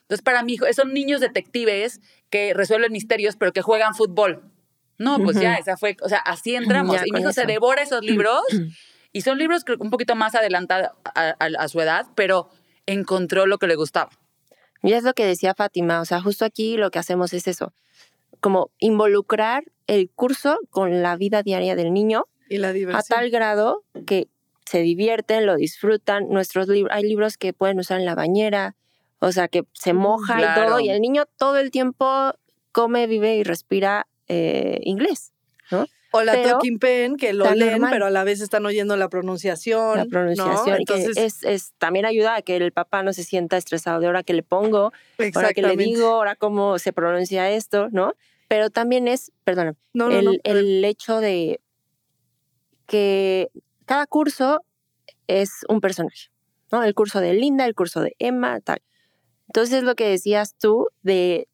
S2: Entonces, para mi hijo, son niños detectives que resuelven misterios, pero que juegan fútbol. No, pues ya,
S3: Ujú.
S2: esa fue, o sea, así entramos.
S3: Ya
S2: y mi hijo se devora esos libros <clears throat> y son libros que un poquito más adelantados a, a- a su edad, pero encontró lo que le gustaba.
S3: Y es lo que decía Fátima, o sea, justo aquí lo que hacemos es eso, como involucrar el curso con la vida diaria del niño
S1: Y la
S3: a
S1: diversión.
S3: tal grado que se divierten, lo disfrutan. Nuestros libros, hay libros que pueden usar en la bañera, o sea, que se moja y
S2: claro.
S3: todo, y el niño todo el tiempo come, vive y respira eh, inglés.
S1: O la
S3: pero
S1: Talking Pen, que lo leen,
S3: normal.
S1: pero a la vez están oyendo la pronunciación.
S3: La
S1: ¿no?
S3: pronunciación, que
S1: Entonces,
S3: es, es, también ayuda a que el papá no se sienta estresado de ahora que le pongo, ahora que le digo, ahora cómo se pronuncia esto, ¿no? Pero también es, perdón,
S1: No, no,
S3: el,
S1: no.
S3: el hecho de que cada curso es un personaje, ¿no? El curso de Linda, el curso de Emma, tal. Entonces lo que decías tú de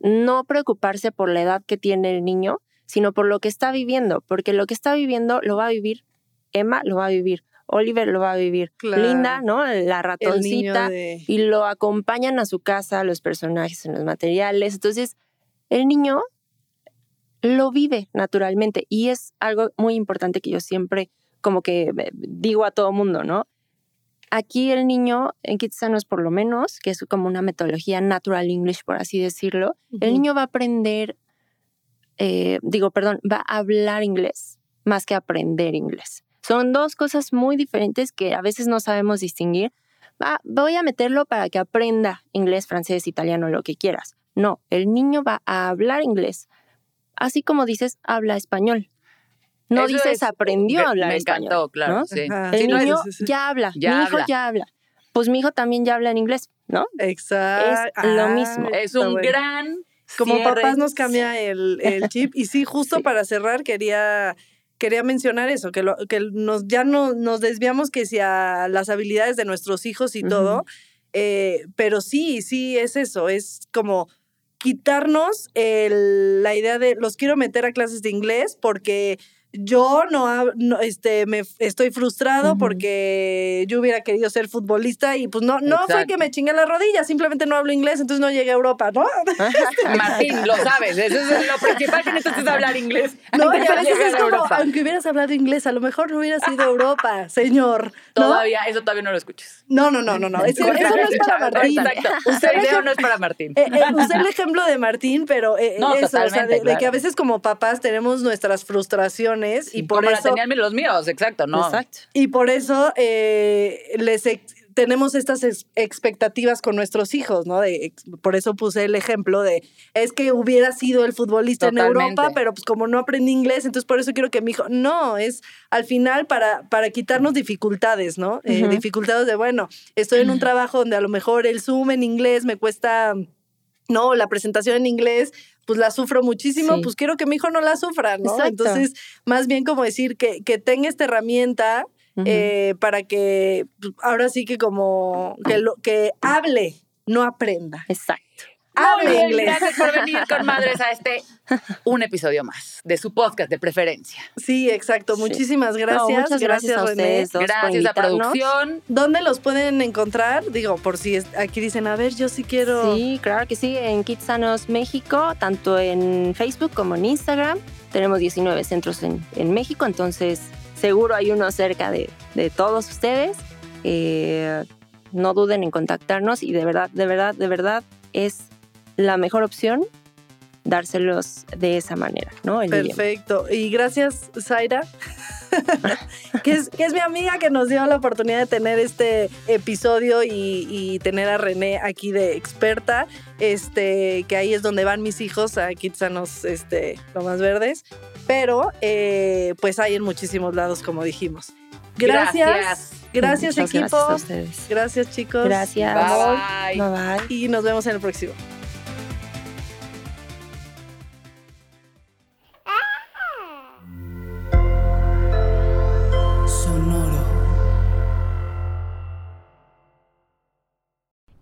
S3: no preocuparse por la edad que tiene el niño, sino por lo que está viviendo, porque lo que está viviendo lo va a vivir Emma, lo va a vivir Oliver, lo va a vivir
S1: Claro.
S3: Linda, ¿no? La ratoncita
S1: de...
S3: y lo acompañan a su casa los personajes en los materiales. Entonces, el niño lo vive naturalmente y es algo muy importante que yo siempre como que eh, digo a todo mundo, ¿no? Aquí el niño, en Kitsanos por lo menos, que es como una metodología natural English, por así decirlo, el niño va a aprender, eh, digo, perdón, va a hablar inglés más que aprender inglés. Son dos cosas muy diferentes que a veces no sabemos distinguir. Va, voy a meterlo para que aprenda inglés, francés, italiano, lo que quieras. No, el niño va a hablar inglés, así como dices, habla español. No
S2: Eso
S3: dices
S2: es-
S3: aprendió a hablar
S2: Me
S3: español.
S2: encantó, claro,
S3: ¿no?
S2: sí.
S3: El
S2: Sí, no es-
S3: niño
S1: sí, sí.
S3: ya habla,
S2: Ya
S3: mi hijo
S2: habla.
S3: ya habla. Pues mi hijo también ya habla en inglés, ¿no?
S1: Exacto.
S3: Es lo
S1: Ah,
S3: mismo.
S2: Es un
S1: bueno.
S2: gran
S1: Como
S2: cierre.
S1: papás nos cambia el, el chip. Y sí, justo <laughs>
S3: Sí.
S1: para cerrar, quería, quería mencionar eso, que, lo, que nos, ya no, nos desviamos que si a las habilidades de nuestros hijos y todo, eh, pero sí, sí, es eso, es como quitarnos el- la idea de los quiero meter a clases de inglés porque yo no, este, me estoy frustrado porque yo hubiera querido ser futbolista y pues no, no fue que me chingué la rodilla, simplemente no hablo inglés, entonces no llegué a Europa, ¿no? <laughs> <laughs>
S2: Martín, lo sabes, eso es lo principal que necesitas hablar inglés.
S1: No, y a veces es como,
S2: Europa.
S1: aunque hubieras hablado inglés, a lo mejor no hubieras ido a Europa, señor. ¿no?
S2: Todavía, eso todavía no lo escuches.
S1: No, no, no, no, no. Eso, eso no es para Martín.
S2: Exacto.
S1: Usted
S2: Ese video no es para Martín.
S1: Eh, eh, usé el ejemplo de Martín, pero eh,
S2: No,
S1: eso, o sea, de, de que a veces como papás tenemos nuestras frustraciones y por eso
S2: tenían los míos, exacto, ¿no?
S3: Exacto.
S1: y por eso eh, les ex- tenemos estas ex- expectativas con nuestros hijos, ¿no? De, ex- por eso puse el ejemplo de es que hubiera sido el futbolista en
S2: Totalmente.
S1: Europa, pero pues como no aprendí inglés, entonces por eso quiero que mi hijo, no, es al final para, para quitarnos dificultades, ¿no? Eh,
S3: Ujú.
S1: dificultades de, bueno, estoy en un trabajo donde a lo mejor el Zoom en inglés me cuesta, no, la presentación en inglés, pues la sufro muchísimo,
S3: Sí.
S1: pues quiero que mi hijo no la sufra, ¿no?
S3: Exacto.
S1: Entonces, más bien como decir que, que tenga esta herramienta eh, para que pues, ahora sí que como que, lo, que hable, no aprenda.
S3: Exacto.
S2: Muy
S1: Hable
S2: bien,
S1: inglés.
S2: Gracias por venir con madres a este <laughs> un episodio más de su podcast de preferencia.
S1: Sí, exacto.
S3: Sí.
S1: Muchísimas
S3: No,
S1: gracias.
S3: muchas gracias, a
S1: René.
S3: ustedes dos
S2: Gracias a producción.
S1: ¿Dónde los pueden encontrar? Digo, por si es- aquí dicen, a ver, yo sí quiero.
S3: Sí, claro que sí, en Kids Sanos México, tanto en Facebook como en Instagram. Tenemos 19 centros en, en México, entonces seguro hay uno cerca de, de todos ustedes. Eh, no duden en contactarnos y de verdad, de verdad, de verdad es la mejor opción dárselos de esa manera, ¿no? El idioma.
S1: Perfecto. Y gracias, Zaira. <laughs> que, es, que es mi amiga que nos dio la oportunidad de tener este episodio y, y tener a René aquí de experta. Este, que ahí es donde van mis hijos a Kitsanos, este, Lomas Verdes. Pero, eh, pues hay en muchísimos lados, como dijimos. Gracias.
S2: Gracias.
S1: Gracias,
S3: Muchas
S1: equipo.
S3: Gracias a ustedes.
S1: Gracias, chicos.
S3: Gracias.
S2: Bye.
S3: Bye bye.
S1: Y nos vemos en el próximo.